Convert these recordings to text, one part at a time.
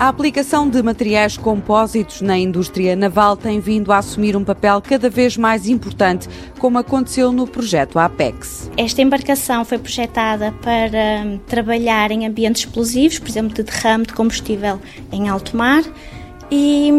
A aplicação de materiais compósitos na indústria naval tem vindo a assumir um papel cada vez mais importante, como aconteceu no projeto Apex. Esta embarcação foi projetada para trabalhar em ambientes explosivos, por exemplo, de derrame de combustível em alto mar, e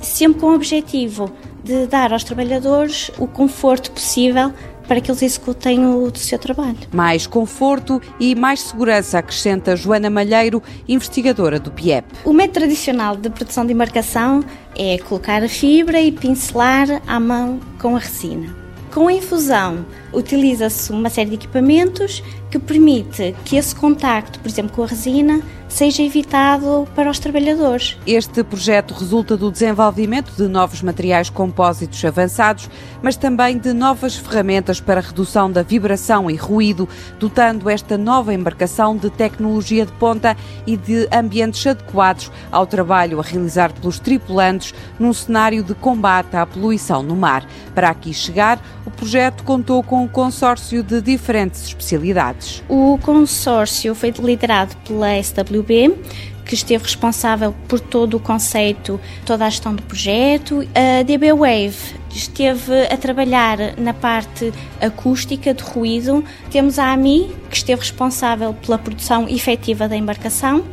sempre com o objetivo de dar aos trabalhadores o conforto possível para que eles executem o seu trabalho. Mais conforto e mais segurança, acrescenta Joana Malheiro, investigadora do PIEP. O método tradicional de produção de embarcação é colocar a fibra e pincelar à mão com a resina. Com a infusão, utiliza-se uma série de equipamentos que permite que esse contacto, por exemplo, com a resina, seja evitado para os trabalhadores. Este projeto resulta do desenvolvimento de novos materiais compósitos avançados, mas também de novas ferramentas para redução da vibração e ruído, dotando esta nova embarcação de tecnologia de ponta e de ambientes adequados ao trabalho a realizar pelos tripulantes num cenário de combate à poluição no mar. Para aqui chegar, o projeto contou com um consórcio de diferentes especialidades. O consórcio foi liderado pela SWB, que esteve responsável por todo o conceito, toda a gestão do projeto. A DB Wave esteve a trabalhar na parte acústica de ruído. Temos a AMI, que esteve responsável pela produção efetiva da embarcação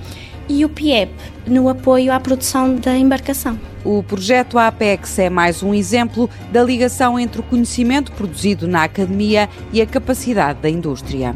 e o PIEP no apoio à produção da embarcação. O projeto APEX é mais um exemplo da ligação entre o conhecimento produzido na academia e a capacidade da indústria.